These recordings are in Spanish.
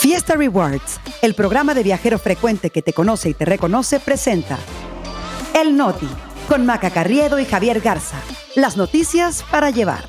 Fiesta Rewards, el programa de viajero frecuente que te conoce y te reconoce, presenta El Noti, con Maca Carriedo y Javier Garza. Las noticias para llevar.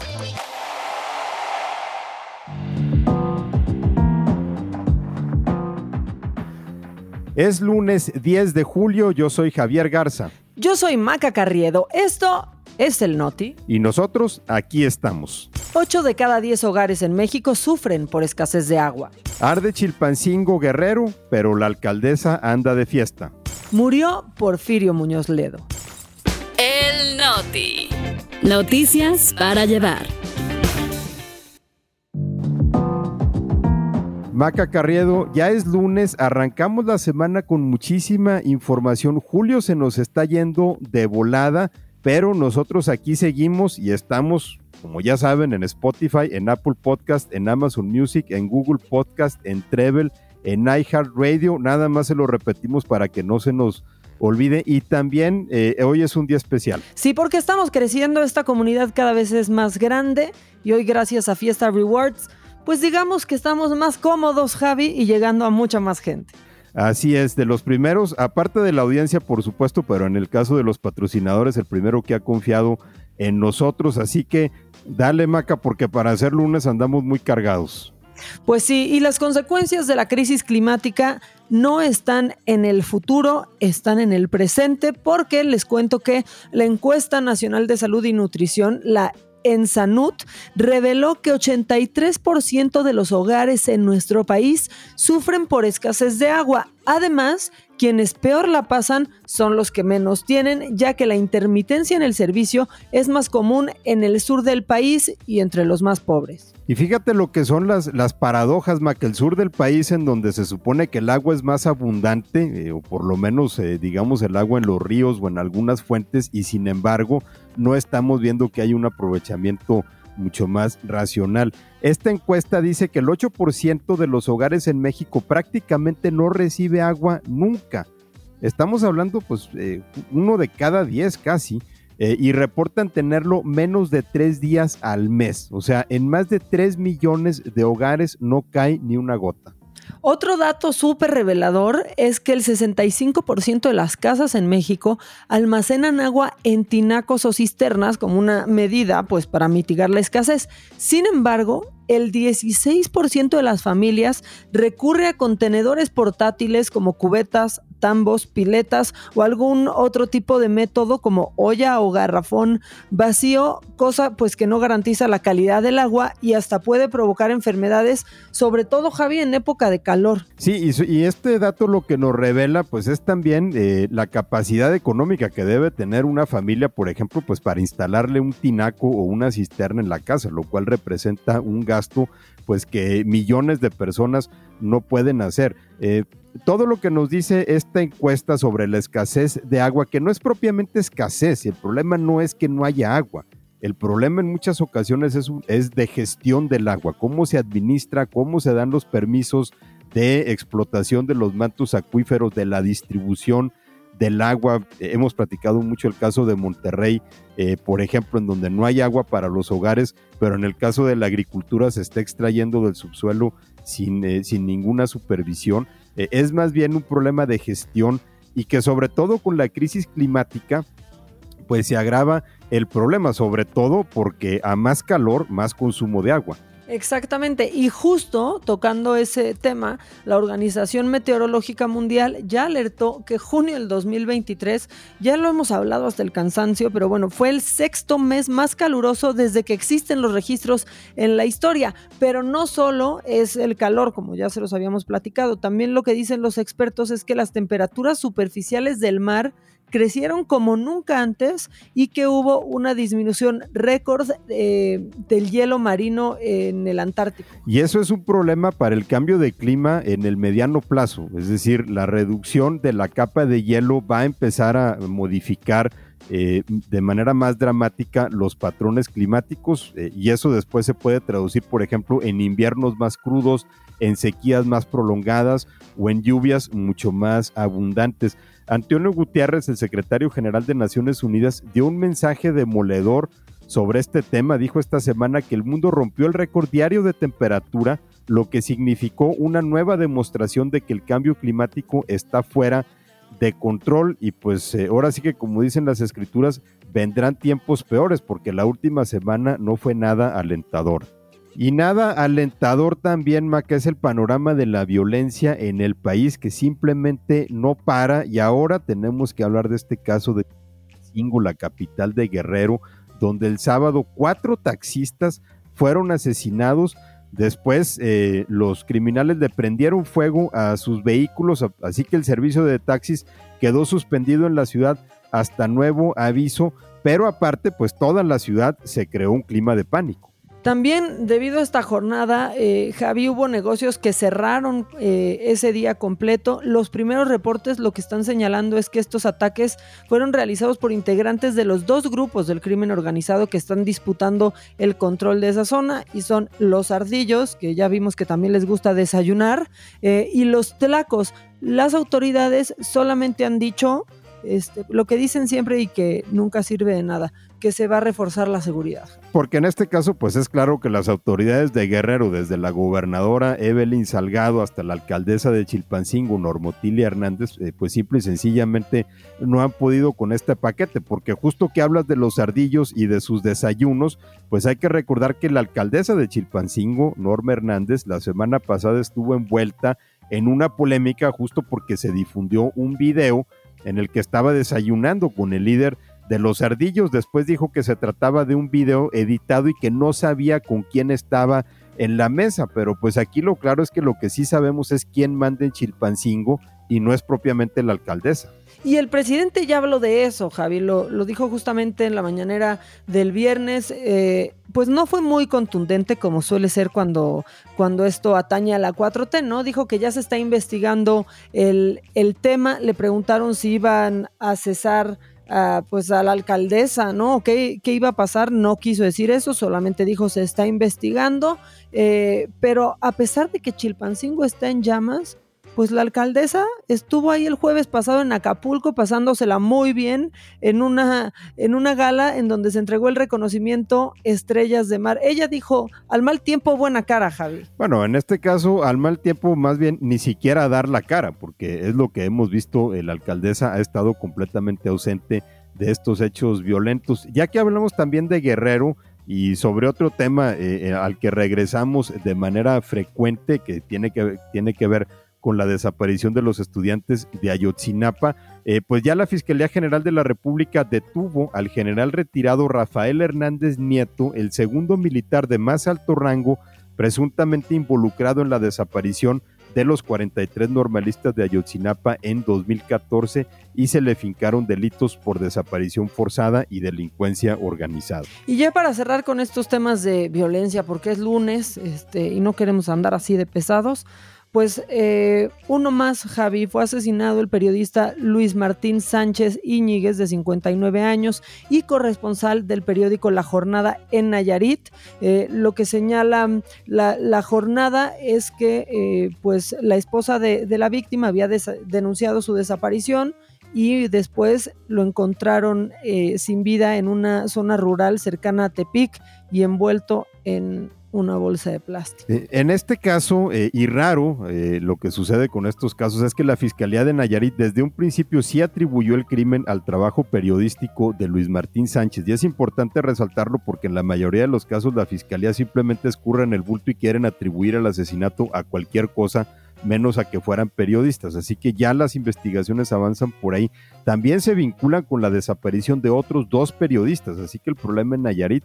Es lunes 10 de julio, yo soy Javier Garza. Yo soy Maca Carriedo. Esto es el Noti. Y nosotros aquí estamos. 8 de cada 10 hogares en México sufren por escasez de agua. Arde Chilpancingo Guerrero, pero la alcaldesa anda de fiesta. Murió Porfirio Muñoz Ledo. El Noti. Noticias para llevar. Maca Carriedo, ya es lunes, arrancamos la semana con muchísima información. Julio se nos está yendo de volada, pero nosotros aquí seguimos y estamos, como ya saben, en Spotify, en Apple Podcast, en Amazon Music, en Google Podcast, en Treble, en iHeartRadio. Nada más se lo repetimos para que no se nos olvide. Y también eh, hoy es un día especial. Sí, porque estamos creciendo, esta comunidad cada vez es más grande y hoy gracias a Fiesta Rewards pues digamos que estamos más cómodos, Javi, y llegando a mucha más gente. Así es, de los primeros, aparte de la audiencia, por supuesto, pero en el caso de los patrocinadores, el primero que ha confiado en nosotros. Así que dale, Maca, porque para hacer lunes andamos muy cargados. Pues sí, y las consecuencias de la crisis climática no están en el futuro, están en el presente, porque les cuento que la encuesta nacional de salud y nutrición, la en Sanut reveló que 83% de los hogares en nuestro país sufren por escasez de agua. Además, quienes peor la pasan son los que menos tienen, ya que la intermitencia en el servicio es más común en el sur del país y entre los más pobres. Y fíjate lo que son las, las paradojas, Ma, que el sur del país en donde se supone que el agua es más abundante, eh, o por lo menos eh, digamos el agua en los ríos o en algunas fuentes, y sin embargo no estamos viendo que hay un aprovechamiento mucho más racional. Esta encuesta dice que el 8% de los hogares en México prácticamente no recibe agua nunca. Estamos hablando pues eh, uno de cada 10 casi. Eh, y reportan tenerlo menos de tres días al mes. O sea, en más de 3 millones de hogares no cae ni una gota. Otro dato súper revelador es que el 65% de las casas en México almacenan agua en tinacos o cisternas como una medida pues para mitigar la escasez. Sin embargo, el 16% de las familias recurre a contenedores portátiles como cubetas, tambos, piletas o algún otro tipo de método como olla o garrafón vacío, cosa pues que no garantiza la calidad del agua y hasta puede provocar enfermedades, sobre todo Javi en época de calor. Sí, y, este dato lo que nos revela pues es también eh, la capacidad económica que debe tener una familia, por ejemplo, pues para instalarle un tinaco o una cisterna en la casa, lo cual representa un gasto pues que millones de personas no pueden hacer. Eh, todo lo que nos dice esta encuesta sobre la escasez de agua, que no es propiamente escasez, el problema no es que no haya agua, el problema en muchas ocasiones es, es de gestión del agua, cómo se administra, cómo se dan los permisos de explotación de los mantos acuíferos, de la distribución del agua. Hemos platicado mucho el caso de Monterrey, eh, por ejemplo, en donde no hay agua para los hogares, pero en el caso de la agricultura se está extrayendo del subsuelo sin, eh, sin ninguna supervisión. Eh, es más bien un problema de gestión y que sobre todo con la crisis climática, pues se agrava el problema, sobre todo porque a más calor, más consumo de agua. Exactamente, y justo tocando ese tema, la Organización Meteorológica Mundial ya alertó que junio del 2023, ya lo hemos hablado hasta el cansancio, pero bueno, fue el sexto mes más caluroso desde que existen los registros en la historia, pero no solo es el calor, como ya se los habíamos platicado, también lo que dicen los expertos es que las temperaturas superficiales del mar crecieron como nunca antes y que hubo una disminución récord eh, del hielo marino en el Antártico. Y eso es un problema para el cambio de clima en el mediano plazo, es decir, la reducción de la capa de hielo va a empezar a modificar eh, de manera más dramática los patrones climáticos eh, y eso después se puede traducir, por ejemplo, en inviernos más crudos, en sequías más prolongadas o en lluvias mucho más abundantes. Antonio Gutiérrez, el secretario general de Naciones Unidas, dio un mensaje demoledor sobre este tema. Dijo esta semana que el mundo rompió el récord diario de temperatura, lo que significó una nueva demostración de que el cambio climático está fuera de control y pues eh, ahora sí que como dicen las escrituras vendrán tiempos peores porque la última semana no fue nada alentador. Y nada alentador también, Maca, es el panorama de la violencia en el país que simplemente no para y ahora tenemos que hablar de este caso de Cingo, la capital de Guerrero, donde el sábado cuatro taxistas fueron asesinados. Después eh, los criminales le prendieron fuego a sus vehículos, así que el servicio de taxis quedó suspendido en la ciudad hasta nuevo aviso, pero aparte pues toda la ciudad se creó un clima de pánico. También debido a esta jornada, eh, Javi, hubo negocios que cerraron eh, ese día completo. Los primeros reportes lo que están señalando es que estos ataques fueron realizados por integrantes de los dos grupos del crimen organizado que están disputando el control de esa zona y son los ardillos, que ya vimos que también les gusta desayunar, eh, y los tlacos. Las autoridades solamente han dicho este, lo que dicen siempre y que nunca sirve de nada, que se va a reforzar la seguridad. Porque en este caso, pues es claro que las autoridades de Guerrero, desde la gobernadora Evelyn Salgado hasta la alcaldesa de Chilpancingo, Normotilia Hernández, eh, pues simple y sencillamente no han podido con este paquete, porque justo que hablas de los ardillos y de sus desayunos, pues hay que recordar que la alcaldesa de Chilpancingo, Norma Hernández, la semana pasada estuvo envuelta en una polémica justo porque se difundió un video en el que estaba desayunando con el líder de los ardillos. Después dijo que se trataba de un video editado y que no sabía con quién estaba en la mesa, pero pues aquí lo claro es que lo que sí sabemos es quién manda en Chilpancingo y no es propiamente la alcaldesa. Y el presidente ya habló de eso, Javi, lo, dijo justamente en la mañanera del viernes. Eh, pues no fue muy contundente como suele ser cuando, cuando esto atañe a la 4T, ¿no? Dijo que ya se está investigando el, el tema. Le preguntaron si iban a cesar a, pues a la alcaldesa, ¿no? ¿Qué, ¿Qué, iba a pasar? No quiso decir eso, solamente dijo se está investigando. Eh, pero a pesar de que Chilpancingo está en llamas, pues la alcaldesa estuvo ahí el jueves pasado en Acapulco pasándosela muy bien en una, en una gala en donde se entregó el reconocimiento Estrellas de Mar. Ella dijo, al mal tiempo buena cara, Javi. Bueno, en este caso, al mal tiempo más bien ni siquiera dar la cara, porque es lo que hemos visto, la alcaldesa ha estado completamente ausente de estos hechos violentos. Ya que hablamos también de Guerrero, y sobre otro tema eh, eh, al que regresamos de manera frecuente, que tiene que, tiene que ver con la desaparición de los estudiantes de Ayotzinapa, eh, pues ya la Fiscalía General de la República detuvo al general retirado Rafael Hernández Nieto, el segundo militar de más alto rango, presuntamente involucrado en la desaparición de los 43 normalistas de Ayotzinapa en 2014 y se le fincaron delitos por desaparición forzada y delincuencia organizada. Y ya para cerrar con estos temas de violencia, porque es lunes este, y no queremos andar así de pesados, pues eh, uno más, Javi, fue asesinado el periodista Luis Martín Sánchez Íñiguez, de 59 años, y corresponsal del periódico La Jornada en Nayarit. Eh, lo que señala la, jornada es que eh, pues la esposa de, la víctima había denunciado su desaparición y después lo encontraron sin vida en una zona rural cercana a Tepic y envuelto en una bolsa de plástico. Eh, en este caso, eh, y raro, eh, lo que sucede con estos casos es que la Fiscalía de Nayarit desde un principio sí atribuyó el crimen al trabajo periodístico de Luis Martín Sánchez. Y es importante resaltarlo porque en la mayoría de los casos la Fiscalía simplemente escurre en el bulto y quieren atribuir el asesinato a cualquier cosa menos a que fueran periodistas. Así que ya las investigaciones avanzan por ahí. También se vinculan con la desaparición de otros dos periodistas. Así que el problema en Nayarit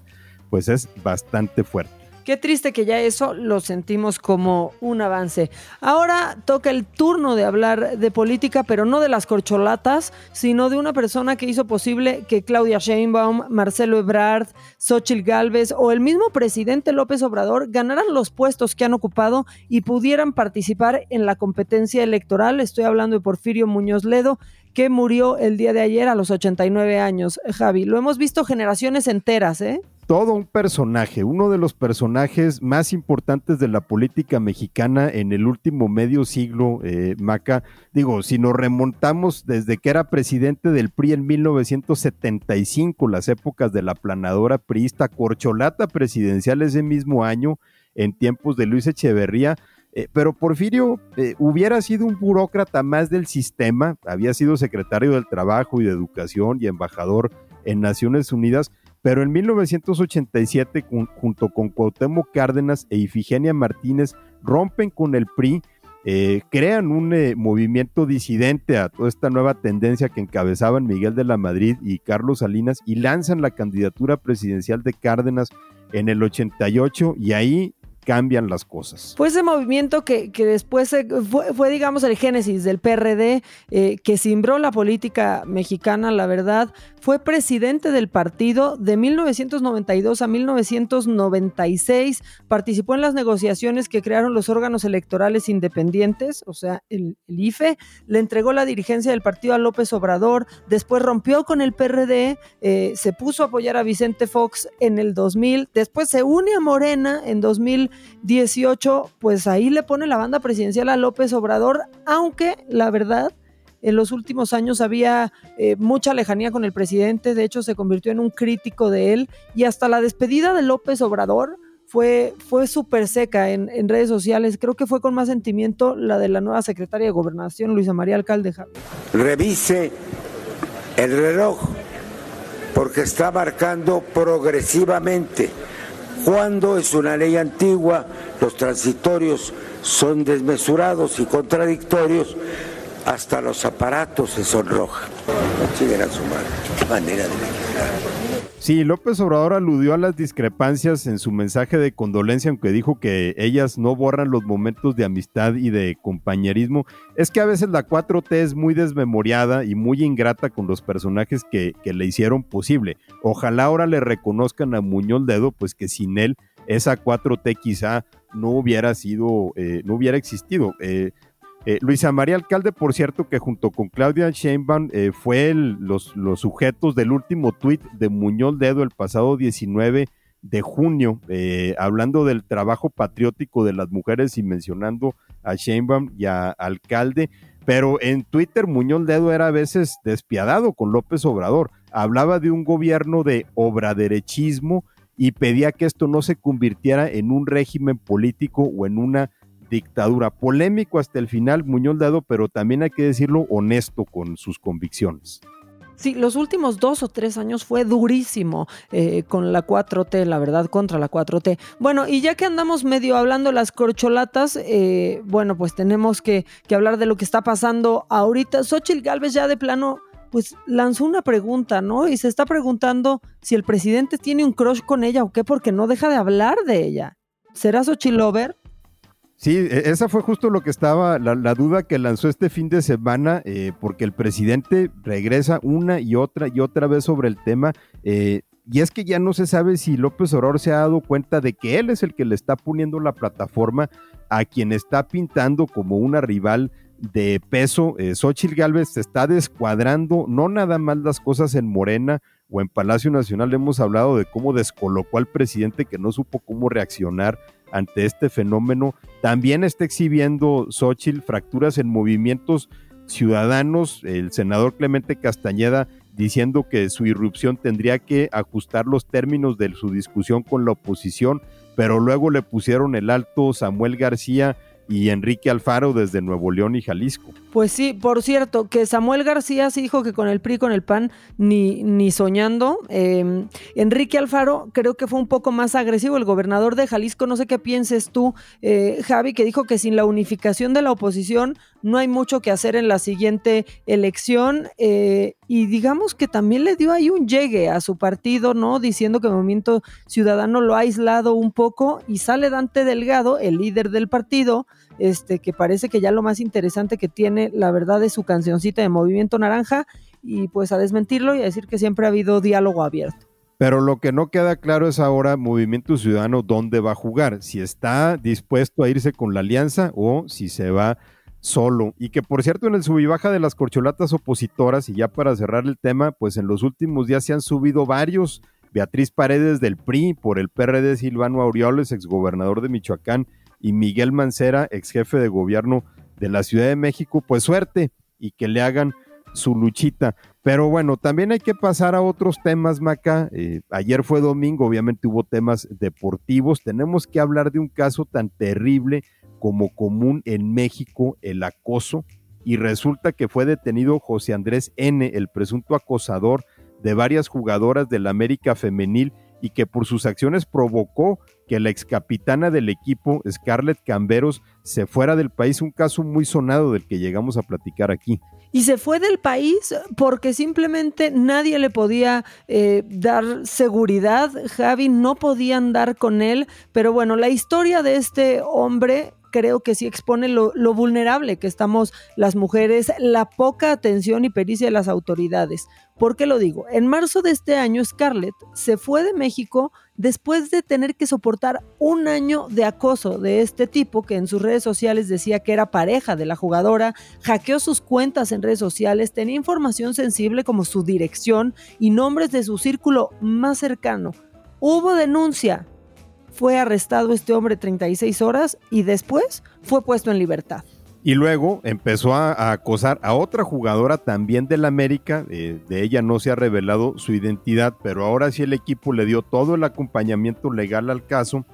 pues es bastante fuerte. Qué triste que ya eso lo sentimos como un avance. Ahora toca el turno de hablar de política, pero no de las corcholatas, sino de una persona que hizo posible que Claudia Sheinbaum, Marcelo Ebrard, Xochitl Galvez o el mismo presidente López Obrador ganaran los puestos que han ocupado y pudieran participar en la competencia electoral. Estoy hablando de Porfirio Muñoz Ledo, que murió el día de ayer a los 89 años. Javi, lo hemos visto generaciones enteras, ¿eh? Todo un personaje, uno de los personajes más importantes de la política mexicana en el último medio siglo, eh, Maca. Digo, si nos remontamos desde que era presidente del PRI en 1975, las épocas de la planadora priista corcholata presidencial ese mismo año, en tiempos de Luis Echeverría. Eh, pero Porfirio eh, hubiera sido un burócrata más del sistema, había sido secretario del Trabajo y de Educación y embajador en Naciones Unidas, pero en 1987, junto con Cuauhtémoc Cárdenas e Ifigenia Martínez, rompen con el PRI, eh, crean un movimiento disidente a toda esta nueva tendencia que encabezaban Miguel de la Madrid y Carlos Salinas y lanzan la candidatura presidencial de Cárdenas en el 88 y ahí cambian las cosas. Fue ese movimiento que, después fue, digamos, el génesis del PRD, eh, que cimbró la política mexicana, la verdad. Fue presidente del partido de 1992 a 1996. Participó en las negociaciones que crearon los órganos electorales independientes, o sea, el, IFE. Le entregó la dirigencia del partido a López Obrador. Después rompió con el PRD, eh, se puso a apoyar a Vicente Fox en el 2000. Después se une a Morena en 2000 18, pues ahí le pone la banda presidencial a López Obrador, aunque la verdad, en los últimos años había eh, mucha lejanía con el presidente, de hecho se convirtió en un crítico de él y hasta la despedida de López Obrador fue, fue súper seca en, en, redes sociales. Creo que fue con más sentimiento la de la nueva secretaria de Gobernación, Luisa María Alcalde. Revise el reloj porque está marcando progresivamente cuando es una ley antigua, los transitorios son desmesurados y contradictorios, hasta los aparatos se sonrojan. a su manera de Sí, López Obrador aludió a las discrepancias en su mensaje de condolencia, aunque dijo que ellas no borran los momentos de amistad y de compañerismo. Es que a veces la 4T es muy desmemoriada y muy ingrata con los personajes que, le hicieron posible. Ojalá ahora le reconozcan a Muñoz Dedo, pues que sin él esa 4T quizá no hubiera sido, eh, no hubiera existido. Eh, eh, Luisa María Alcalde, por cierto, que junto con Claudia Sheinbaum eh, fue los, los, sujetos del último tuit de Muñoz Dedo el pasado 19 de junio, eh, hablando del trabajo patriótico de las mujeres y mencionando a Sheinbaum y a Alcalde, pero en Twitter Muñoz Dedo era a veces despiadado con López Obrador, hablaba de un gobierno de obraderechismo y pedía que esto no se convirtiera en un régimen político o en una dictadura. Polémico hasta el final, Muñoz Dado, pero también hay que decirlo honesto con sus convicciones. Sí, los últimos dos o tres años fue durísimo eh, con la 4T, la verdad, contra la 4T. Bueno, y ya que andamos medio hablando las corcholatas, eh, bueno, pues tenemos que, hablar de lo que está pasando ahorita. Xochitl Galvez ya de plano, pues lanzó una pregunta, ¿no? Y se está preguntando si el presidente tiene un crush con ella o qué, porque no deja de hablar de ella. ¿Será Xochitl Lover? Sí, e, esa fue justo lo que estaba, la, duda que lanzó este fin de semana, eh, porque el presidente regresa una y otra y otra vez sobre el tema. Eh, y es que ya no se sabe si López Obrador se ha dado cuenta de que él es el que le está poniendo la plataforma a quien está pintando como una rival de peso. Eh, Xochitl Gálvez se está descuadrando, no nada más las cosas en Morena o en Palacio Nacional. Hemos hablado de cómo descolocó al presidente que no supo cómo reaccionar ante este fenómeno. También está exhibiendo Xochitl fracturas en movimientos ciudadanos. El senador Clemente Castañeda diciendo que su irrupción tendría que ajustar los términos de su discusión con la oposición, pero luego le pusieron el alto Samuel García y Enrique Alfaro desde Nuevo León y Jalisco. Pues sí, por cierto, que Samuel García sí dijo que con el PRI, con el PAN, ni, ni soñando. Em, Enrique Alfaro creo que fue un poco más agresivo, el gobernador de Jalisco, no sé qué pienses tú, eh, Javi, que dijo que sin la unificación de la oposición no hay mucho que hacer en la siguiente elección eh, y digamos que también le dio ahí un llegue a su partido, ¿no? Diciendo que el Movimiento Ciudadano lo ha aislado un poco y sale Dante Delgado, el líder del partido, este, que parece que ya lo más interesante que tiene, la verdad, es su cancioncita de Movimiento Naranja, y pues a desmentirlo y a decir que siempre ha habido diálogo abierto. Pero lo que no queda claro es ahora Movimiento Ciudadano dónde va a jugar, si está dispuesto a irse con la alianza o si se va solo. Y que por cierto en el sub y baja de las corcholatas opositoras, y ya para cerrar el tema, pues en los últimos días se han subido varios. Beatriz Paredes del PRI, por el PRD Silvano Aureoles, exgobernador de Michoacán, y Miguel Mancera, ex jefe de gobierno de la Ciudad de México, pues suerte y que le hagan su luchita. Pero bueno, también hay que pasar a otros temas, Maca. Eh, ayer fue domingo, obviamente hubo temas deportivos. Tenemos que hablar de un caso tan terrible como común en México, el acoso. Y resulta que fue detenido José Andrés N., el presunto acosador de varias jugadoras del América Femenil y que por sus acciones provocó que la excapitana del equipo, Scarlett Camberos, se fuera del país, un caso muy sonado del que llegamos a platicar aquí. Y se fue del país porque simplemente nadie le podía eh, dar seguridad, Javi no podía andar con él, pero bueno, la historia de este hombre creo que sí expone lo, vulnerable que estamos las mujeres, la poca atención y pericia de las autoridades. ¿Por qué lo digo? En marzo de este año, Scarlett se fue de México después de tener que soportar un año de acoso de este tipo que en sus redes sociales decía que era pareja de la jugadora, hackeó sus cuentas en redes sociales, tenía información sensible como su dirección y nombres de su círculo más cercano. Hubo denuncia, fue arrestado este hombre 36 horas y después fue puesto en libertad. Y luego empezó a, acosar a otra jugadora también del América. Eh, de ella no se ha revelado su identidad, pero ahora sí el equipo le dio todo el acompañamiento legal al caso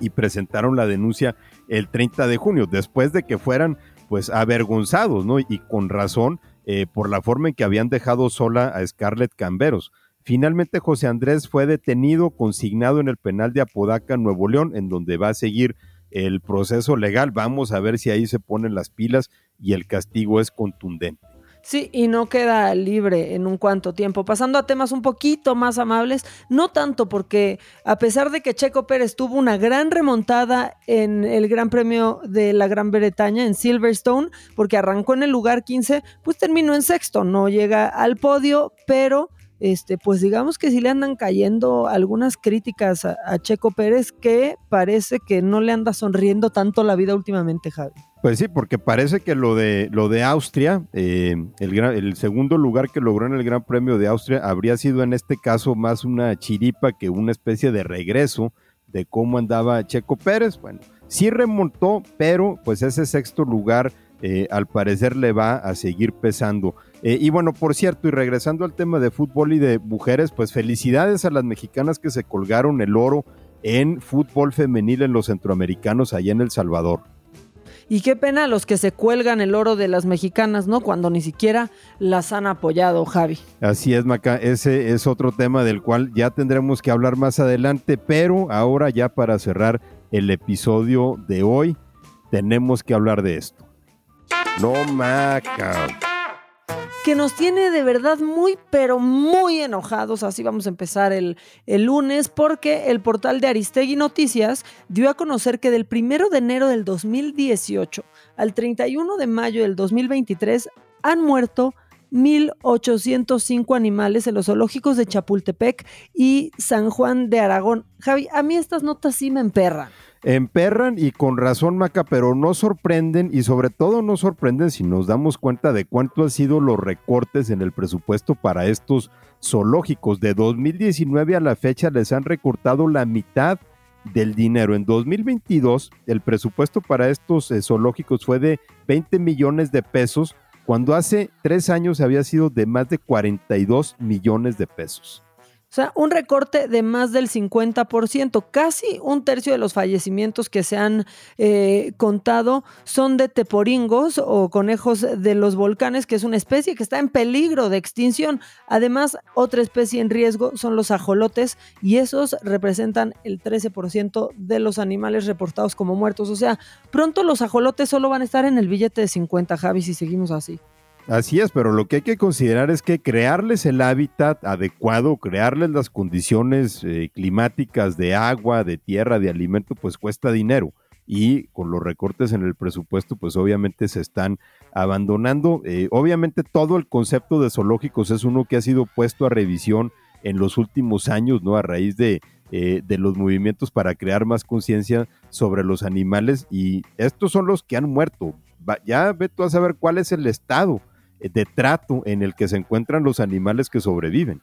y presentaron la denuncia el 30 de junio, después de que fueran pues avergonzados, ¿no? Y con razón eh, por la forma en que habían dejado sola a Scarlett Camberos. Finalmente José Andrés fue detenido, consignado en el penal de Apodaca, Nuevo León, en donde va a seguir el proceso legal. Vamos a ver si ahí se ponen las pilas y el castigo es contundente. Sí, y no queda libre en un cuanto tiempo. Pasando a temas un poquito más amables, no tanto porque a pesar de que Checo Pérez tuvo una gran remontada en el Gran Premio de la Gran Bretaña en Silverstone, porque arrancó en el lugar 15, pues terminó en sexto, no llega al podio, pero este, pues digamos que sí le andan cayendo algunas críticas a, Checo Pérez que parece que no le anda sonriendo tanto la vida últimamente, Javi. Pues sí, porque parece que lo de, lo de Austria, eh, el, segundo lugar que logró en el Gran Premio de Austria, habría sido en este caso más una chiripa que una especie de regreso de cómo andaba Checo Pérez. Bueno, sí remontó, pero pues ese sexto lugar eh, al parecer le va a seguir pesando. Eh, y bueno, por cierto, y regresando al tema de fútbol y de mujeres, pues felicidades a las mexicanas que se colgaron el oro en fútbol femenil en los centroamericanos allá en El Salvador. Y qué pena los que se cuelgan el oro de las mexicanas, ¿no? Cuando ni siquiera las han apoyado, Javi. Así es, Maca. Ese es otro tema del cual ya tendremos que hablar más adelante, pero ahora ya para cerrar el episodio de hoy, tenemos que hablar de esto. No, Maca que nos tiene de verdad muy, pero muy enojados. Así vamos a empezar el, el, lunes, porque el portal de Aristegui Noticias dio a conocer que del 1 de enero del 2018 al 31 de mayo del 2023 han muerto 1.805 animales en los zoológicos de Chapultepec y San Juan de Aragón. Javi, a mí estas notas sí me emperran. Emperran y con razón, Maca, pero no sorprenden y sobre todo no sorprenden si nos damos cuenta de cuánto han sido los recortes en el presupuesto para estos zoológicos. De 2019 a la fecha les han recortado la mitad del dinero. En 2022 el presupuesto para estos eh, zoológicos fue de 20 millones de pesos, cuando hace tres años había sido de más de 42 millones de pesos. O sea, un recorte de más del 50%, casi un tercio de los fallecimientos que se han eh, contado son de teporingos o conejos de los volcanes, que es una especie que está en peligro de extinción. Además, otra especie en riesgo son los ajolotes y esos representan el 13% de los animales reportados como muertos. O sea, pronto los ajolotes solo van a estar en el billete de 50, Javi, si seguimos así. Así es, pero lo que hay que considerar es que crearles el hábitat adecuado, crearles las condiciones eh, climáticas de agua, de tierra, de alimento, pues cuesta dinero. Y con los recortes en el presupuesto, pues obviamente se están abandonando. Eh, obviamente todo el concepto de zoológicos es uno que ha sido puesto a revisión en los últimos años, ¿no? A raíz de, eh, de los movimientos para crear más conciencia sobre los animales. Y estos son los que han muerto. ya ve tú a saber cuál es el estado de trato en el que se encuentran los animales que sobreviven.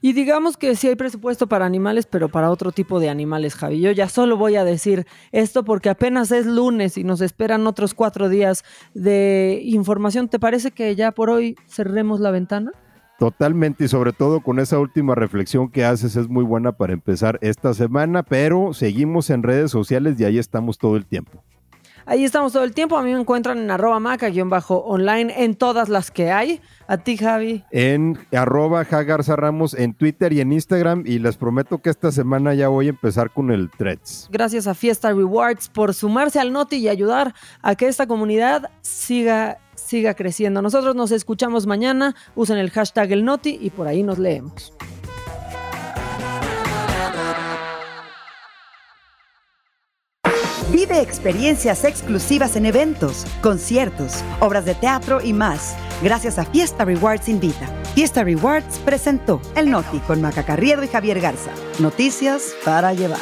Y digamos que sí hay presupuesto para animales, pero para otro tipo de animales, Javi. Yo ya solo voy a decir esto porque apenas es lunes y nos esperan otros cuatro días de información. ¿Te parece que ya por hoy cerremos la ventana? Totalmente y sobre todo con esa última reflexión que haces es muy buena para empezar esta semana, pero seguimos en redes sociales y ahí estamos todo el tiempo. Ahí estamos todo el tiempo. A mí me encuentran en arroba maca-online en todas las que hay. A ti, Javi. En arroba Jagarza Ramos en Twitter y en Instagram. Y les prometo que esta semana ya voy a empezar con el Threads. Gracias a Fiesta Rewards por sumarse al Noti y ayudar a que esta comunidad siga, siga creciendo. Nosotros nos escuchamos mañana. Usen el hashtag el Noti y por ahí nos leemos. Vive experiencias exclusivas en eventos, conciertos, obras de teatro y más, gracias a Fiesta Rewards Invita. Fiesta Rewards presentó El Noti con Maca Carriedo y Javier Garza. Noticias para llevar.